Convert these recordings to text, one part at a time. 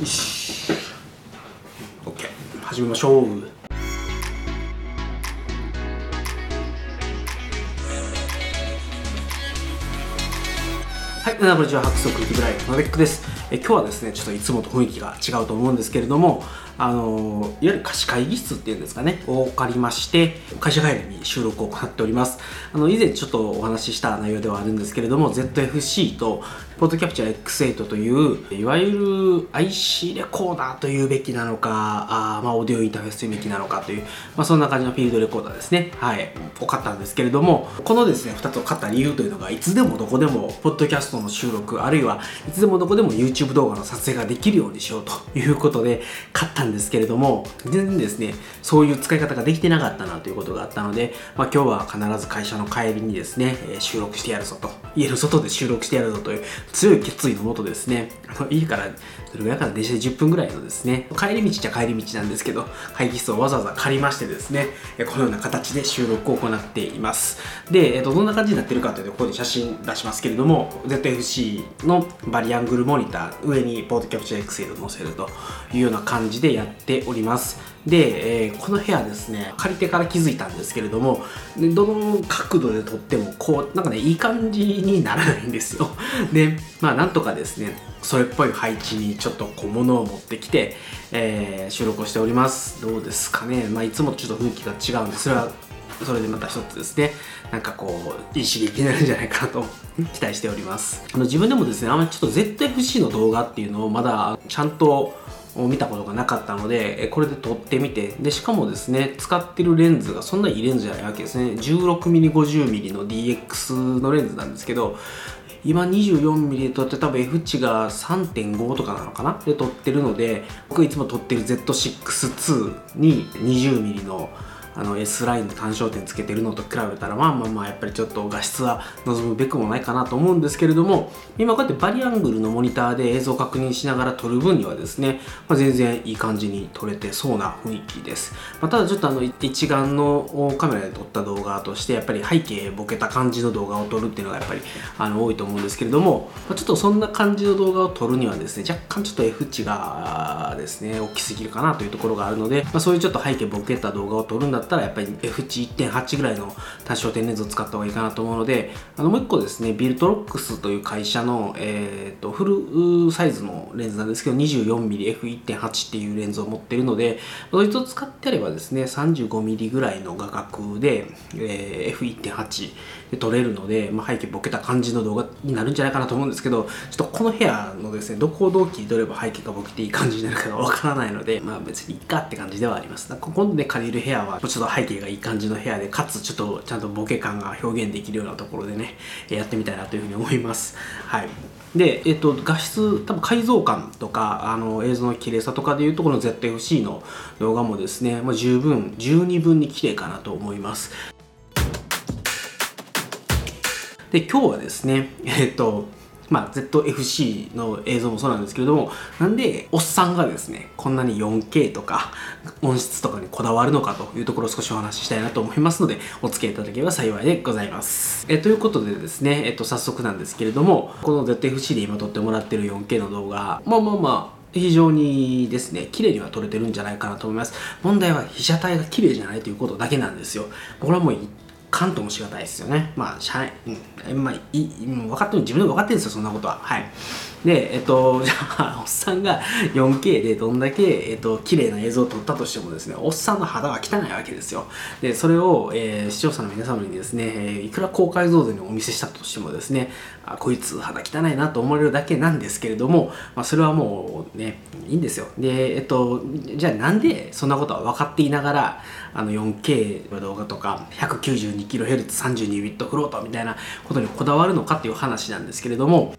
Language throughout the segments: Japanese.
よし。OK 始めましょう。はい、こんにちは、白色ギブライフのベックです。え。今日はですね、ちょっといつもと雰囲気が違うと思うんですけれども、あのいわゆる貸し会議室っていうんですかね、を借りまして、会社帰りに収録を行っております。あの、以前ちょっとお話しした内容ではあるんですけれども、ZFC とポッドキャプチャー X8 という、いわゆる IC レコーダーというべきなのか、あまあ、オーディオインターフェースというべきなのかという、まあ、そんな感じのフィールドレコーダーですね。はい。を買ったんですけれども、このですね、2つを買った理由というのが、いつでもどこでも、ポッドキャストの収録、あるいはいつでもどこでも YouTube 動画の撮影ができるようにしようということで買ったんですんですけれども、全然ですね、そういう使い方ができてなかったなということがあったので、まあ、今日は必ず会社の帰りにですね、収録してやるぞと、家の外で収録してやるぞという強い決意のもとですね、あの家からどれぐらいかな電車で10分ぐらいのですね、帰り道じゃ帰り道なんですけど、会議室をわざわざ借りましてですね、このような形で収録を行っています。で、えっと、どんな感じになってるかというと、ここで写真出しますけれども、ZFC のバリアングルモニター、上にポートキャプチャー XL を載せるというような感じでやっております。で、えー、この部屋ですね、借りてから気づいたんですけれども、どの角度で撮っても、こう、なんかね、いい感じにならないんですよ。で、まあ、なんとかですね、それっぽい配置にちょっと小物を持ってきて、えー、収録をしております。どうですかね。まあ、いつもとちょっと雰囲気が違うんです。それはそれでまた一つですねなんかこういい刺激になるんじゃないかなと 期待しておりますあの自分でもですねあんまりちょっと ZFC の動画っていうのをまだちゃんと見たことがなかったのでこれで撮ってみて。でしかもですね使ってるレンズがそんないいレンズじゃないわけですね。16mm50mm の DX のレンズなんですけど今 24mm で撮って多分 F 値が3.5とかなのかな？で撮ってるので僕いつも撮ってる Z6-2 に 20mm のあの S ラインの単焦点つけてるのと比べたらまあまあまあやっぱりちょっと画質は望むべくもないかなと思うんですけれども今こうやってバリアングルのモニターで映像を確認しながら撮る分にはですね、まあ、全然いい感じに撮れてそうな雰囲気です、まあ、ただちょっとあの一眼のカメラで撮った動画としてやっぱり背景ボケた感じの動画を撮るっていうのがやっぱりあの多いと思うんですけれども、まあ、ちょっとそんな感じの動画を撮るにはですね若干ちょっと F 値がですね大きすぎるかなというところがあるので、まあ、そういうちょっと背景ボケた動画を撮るんだったらやっぱり F 値1.8ぐらいの多焦点レンズを使った方がいいかなと思うのであのもう一個ですねビルトロックスという会社の、えーと、フルサイズのレンズなんですけど 24mmF1.8 っていうレンズを持っているのでそいつを使ってあればですね 35mm ぐらいの画角で、えー、F1.8 で撮れるので、まあ、背景ボケた感じの動画になるんじゃないかなと思うんですけどちょっとこの部屋のですねどこをどう切り取れば背景がボケていい感じになるかがわからないのでまあ別にいいかって感じではあります。ここで借りる部屋はちょっと背景がいい感じの部屋でかつちょっとちゃんとボケ感が表現できるようなところでねやってみたいなというふうに思います。はい。で、えっと、画質多分解像感とかあの映像の綺麗さとかでいうとこの ZFC の動画もですね、まあ、十分十二分に綺麗かなと思います。で今日はですねえっとまあ、ZFC の映像もそうなんですけれどもなんでおっさんがですねこんなに 4K とか音質とかにこだわるのかというところを少しお話ししたいなと思いますのでお付き合いいただければ幸いでございますえということでですね、えっと、早速なんですけれどもこの ZFC で今撮ってもらってる 4K の動画まあまあまあ非常にですね、綺麗には撮れてるんじゃないかなと思います。問題は被写体が綺麗じゃないということだけなんですよ。これはもう関東もしがたいですよね。まあ、社内、うん、まあ、いもう分かってる、自分で分かってるんですよ、そんなことは。はい。で、えっと、じゃあ、おっさんが 4K でどんだけ、えっと、綺麗な映像を撮ったとしてもですね、おっさんの肌は汚いわけですよ。で、それを、えー、視聴者の皆様にですね、えー、いくら高解像度にお見せしたとしてもですね、あ、こいつ肌汚いなと思われるだけなんですけれども、まあ、それはもうね、いいんですよ。で、えっと、じゃあなんでそんなことは分かっていながら、あの 4K の動画とか 192kHz32 ビットフロートみたいなことにこだわるのかっていう話なんですけれども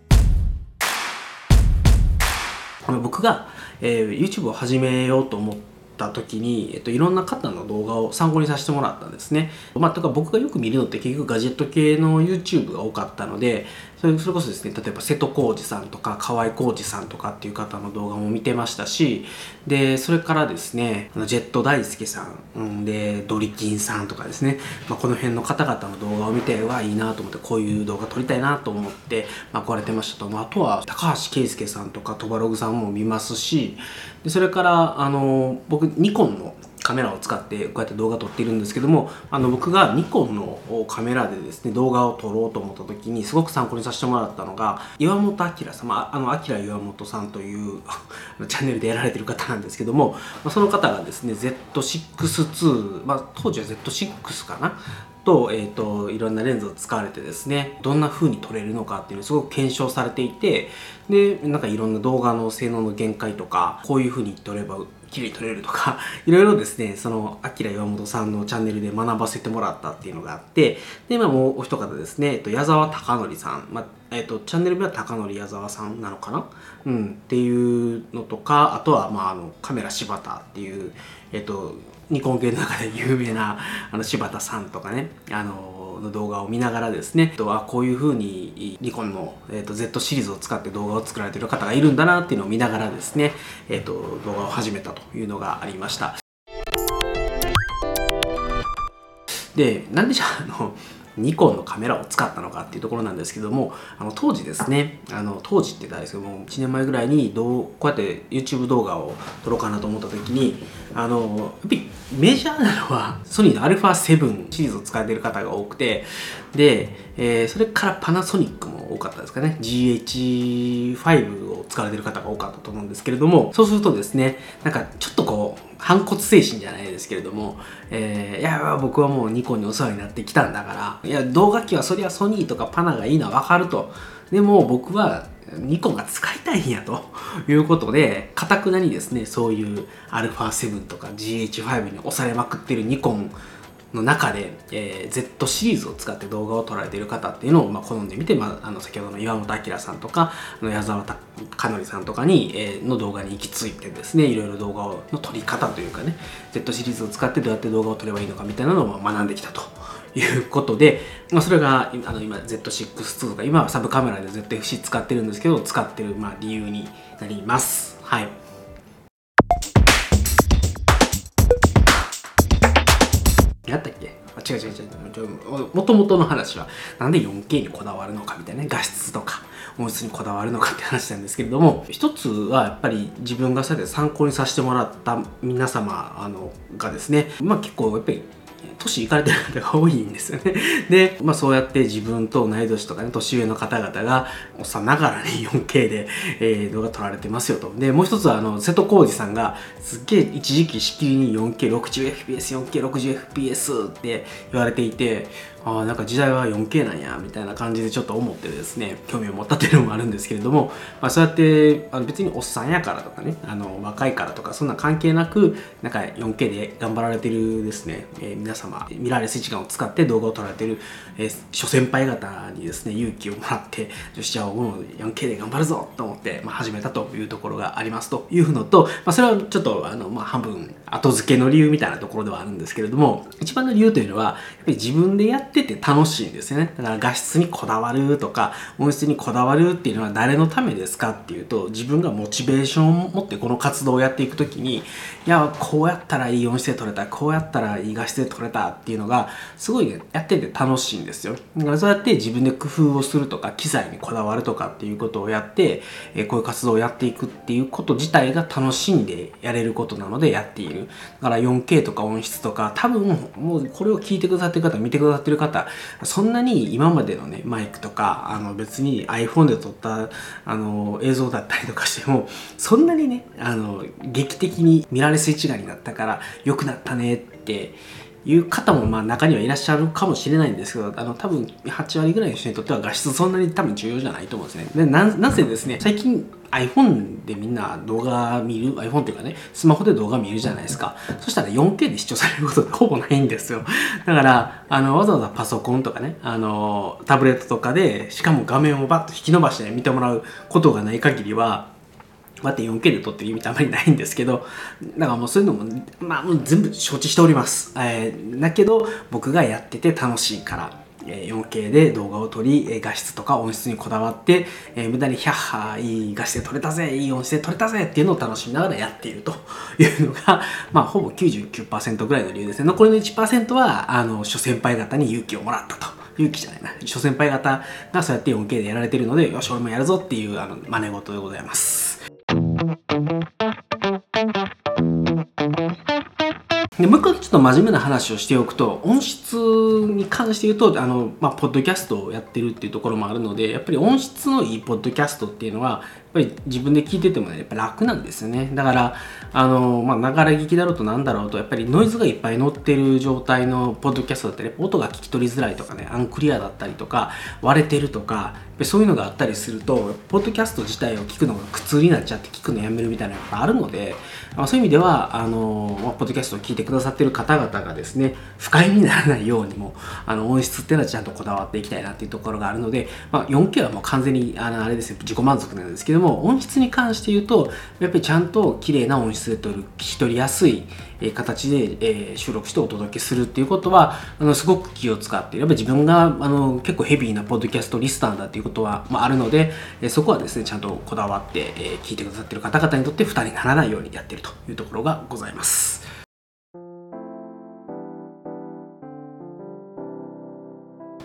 僕が、えー、YouTube を始めようと思った時に、えっと、いろんな方の動画を参考にさせてもらったんですね。まあ、とか僕がよく見るのって結局ガジェット系の YouTube が多かったので、それこそですね、例えば瀬戸康史さんとか河合浩二さんとかっていう方の動画も見てましたし、で、それからですね、ジェット大輔さん、うん、で、ドリキンさんとかですね、まあ、この辺の方々の動画を見て、はいいなと思って、こういう動画撮りたいなと思って、まあ、来られてましたと、まあ、あとは高橋圭介さんとかトバログさんも見ますし、でそれからあの僕ニコンのカメラを使ってこうやって動画撮っているんですけどもあの僕がニコンのカメラでですね動画を撮ろうと思った時にすごく参考にさせてもらったのが岩本明さん、あ、の明岩本さんという チャンネルでやられてる方なんですけども、その方がですね Z6-2、まあ、当時は Z6 かな？と,、えーと、いろんなレンズを使われてですねどんな風に撮れるのかっていうのをすごく検証されていてでなんかいろんな動画の性能の限界とかこういう風に撮れば綺麗に撮れるとか いろいろですねそのアキラ岩本さんのチャンネルで学ばせてもらったっていうのがあってでまあもうお一方ですね、えっと、矢沢貴則さん、まあえっと、チャンネル名は貴則矢沢さんなのかな、うん、っていうのとかあとは、まあ、あのカメラ柴田っていうえっとニコン系の中で有名なあの柴田さんとかねあのの動画を見ながらですね、とはこういう風にニコンの、えーと、Z シリーズを使って動画を作られてる方がいるんだなっていうのを見ながらですね、えーと、動画を始めたというのがありました。で、なんでじゃあ、あの、ニコンのカメラを使ったのかっていうところなんですけどもあの当時ですねあの当時って言ったんですけども1年前ぐらいにどうこうやって YouTube 動画を撮ろうかなと思った時にあのやっぱりメジャーなのはソニーの α7 シリーズを使っている方が多くてで、えー、それからパナソニックも多かったですかね。GH5 使われてる方が多かったと思うんですけれどもそうするとですねなんかちょっとこう反骨精神じゃないですけれども、えー、いや僕はもうニコンにお世話になってきたんだからいや動画機はそりゃソニーとかパナがいいのは分かると。でも僕はニコンが使いたいんやと。いうことでかたくなにですねそういう α7 とか GH5 に押されまくってるニコンの中で、えー、Z シリーズを使って動画を撮られている方っていうのを、まあ、好んでみて、まあ、あの先ほどの岩本明さんとかあの矢沢かのりさんとかに、えー、の動画に行き着いてですねいろいろ動画の撮り方というかね Z シリーズを使ってどうやって動画を撮ればいいのかみたいなのを学んできたということで、まあ、それがあの今 Z6-2 とか今はサブカメラで ZFC 使ってるんですけど使ってるまあ理由になります。はいやったっけ？違う違う違う。もともとの話はなんで 4K にこだわるのかみたいなね。画質とか音質にこだわるのかって話なんですけれども一つはやっぱり自分がさて参考にさせてもらった皆様あのがですねまあ結構やっぱり年行かれてる方が多いんですよね。で、まあそうやって自分と同い年とかね、年上の方々が、おっさんながらに 4K で、えー、動画撮られてますよと。で、もう一つは、あの、瀬戸康史さんが、すっげえ一時期しきりに 4K60fps、4K60fps って言われていて、ああなんか時代は 4K なんやみたいな感じでちょっと思ってですね興味を持ったっていうのもあるんですけれども、まあ、そうやってあの別におっさんやからとかねあの若いからとかそんな関係なくなんか 4K で頑張られてるですね、えー、皆様ミラーレス時間を使って動画を撮られてる、えー、諸先輩方にですね勇気をもらって女子じゃあもう 4K で頑張るぞと思って、まあ、始めたというところがありますというのと、まあ、それはちょっとあの、まあ、半分後付けの理由みたいなところではあるんですけれども一番の理由というのはやっぱり自分でやってて楽しいんですよね。だから画質にこだわるとか音質にこだわるっていうのは誰のためですかっていうと自分がモチベーションを持ってこの活動をやっていく時にいやこうやったらいい音質で撮れたこうやったらいい画質で撮れたっていうのがすごい、ね、やってて楽しいんですよ。だからそうやって自分で工夫をするとか機材にこだわるとかっていうことをやって、えこういう活動をやっていくっていうこと自体が楽しんでやれることなのでやっている。だから 4K とか音質とか多分もうこれを聞いてくださってる方見てくださってる方そんなに今までのねマイクとかあの別に iPhone で撮ったあの映像だったりとかしてもそんなにねあの劇的に見られす一眼になったから良くなったねっていう方もまあ中にはいらっしゃるかもしれないんですけどあの多分8割ぐらいの人にとっては画質そんなに多分重要じゃないと思うんですね。でななぜですね最近 iPhone でみんな動画見る iPhone っていうかねスマホで動画見るじゃないですか。そしたら 4K で視聴されることって ほぼないんですよ。だからあのわざわざパソコンとかねあのタブレットとかでしかも画面をバッと引き伸ばして、ね、見てもらうことがない限りはまた 4K で撮ってる意味ってあまりないんですけど、だからもうそういうのも、まあもう全部承知しております。えー、だけど、僕がやってて楽しいから、4K で動画を撮り、画質とか音質にこだわって、え、無駄にヒャッハーいい画質で撮れたぜ、いい音質で撮れたぜっていうのを楽しみながらやっていると いうのが、まあほぼ99%ぐらいの理由ですね。残りの1%は、あの、諸先輩方に勇気をもらったと。勇気じゃないな。諸先輩方がそうやって 4K でやられてるので、よし、俺もやるぞっていう、あの、真似事でございます。でもう一回ちょっと真面目な話をしておくと音質に関して言うとあの、まあ、ポッドキャストをやってるっていうところもあるのでやっぱり音質のいいポッドキャストっていうのはぱり自分で聞いててもねやっぱ楽なんですよね。だからあのまあながら聞きだろうとなんだろうとやっぱりノイズがいっぱい乗ってる状態のポッドキャストだったり音が聞き取りづらいとかねアンクリアだったりとか割れてるとかそういうのがあったりするとポッドキャスト自体を聞くのが苦痛になっちゃって聞くのやめるみたいなのがあるので、まあ、そういう意味ではあの、まあ、ポッドキャストを聞いてくださってる方々がですね不快にならないようにもあの音質っていうのはちゃんとこだわっていきたいなっていうところがあるので、まあ、4K はもう完全にあのあれですよ自己満足なんですけども音質に関して言うとやっぱりちゃんと綺麗な音質で撮る聞き取りやすい形で、収録してお届けするっていうことはあのすごく気を使ってやっぱり自分があの結構ヘビーなポッドキャストリスターだっていうことは、まあ、あるので、そこはですねちゃんとこだわって、え、聞いてくださってる方々にとって負担にならないようにやってるというところがございます。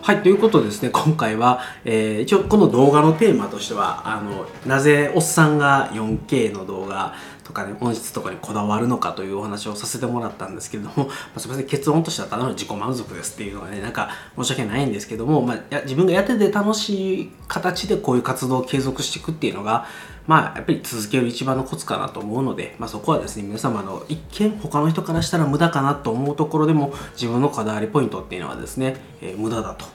はい、ということですね、今回は、えー、一応この動画のテーマとしては、あの、なぜおっさんが 4K の動画とかね、音質とかにこだわるのかというお話をさせてもらったんですけれども、まあ、すみません、結論としてはただの自己満足ですっていうのはね、なんか申し訳ないんですけども、まあ、自分がやってて楽しい形でこういう活動を継続していくっていうのが、まあ、やっぱり続ける一番のコツかなと思うので、まあ、そこはですね、皆様の一見他の人からしたら無駄かなと思うところでも、自分のこだわりポイントっていうのはですね、えー、無駄だと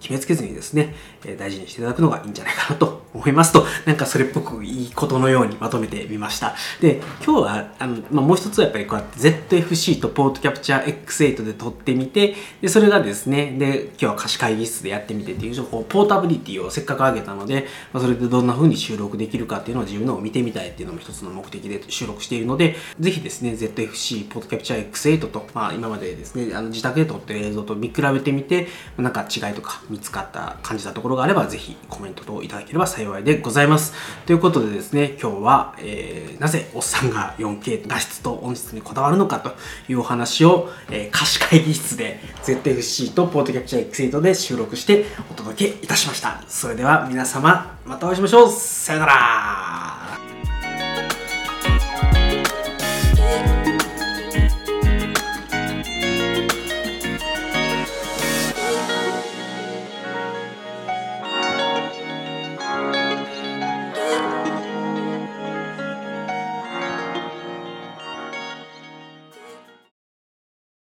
決めつけずにですね、えー、大事にしていただくのがいいんじゃないかなと思いますと、なんかそれっぽくいいことのようにまとめてみました。で、今日は、あの、まあ、もう一つはやっぱりこうやって ZFC とポートキャプチャー X8 で撮ってみて、で、それがですね、で、今日は貸し会議室でやってみてっていう、こうポータビリティをせっかく上げたので、まあ、それでどんな風に収録できるかっていうのを自分のを見てみたいっていうのも一つの目的で収録しているので、ぜひですね、ZFC ポートキャプチャー X8 と、まあ今までですね、あの自宅で撮ってる映像と見比べてみて、なんか違いとか見つかった感じたところがあれば、ぜひコメントといただければ幸いでございます。ということでですね、今日は、えー、なぜおっさんが 4K 画質と音質にこだわるのかというお話を、えー、貸し会議室で ZFC とポートキャプチャー X8 で収録してお届けいたしました。それでは皆様、またお会いしましょう。さよなら Ah!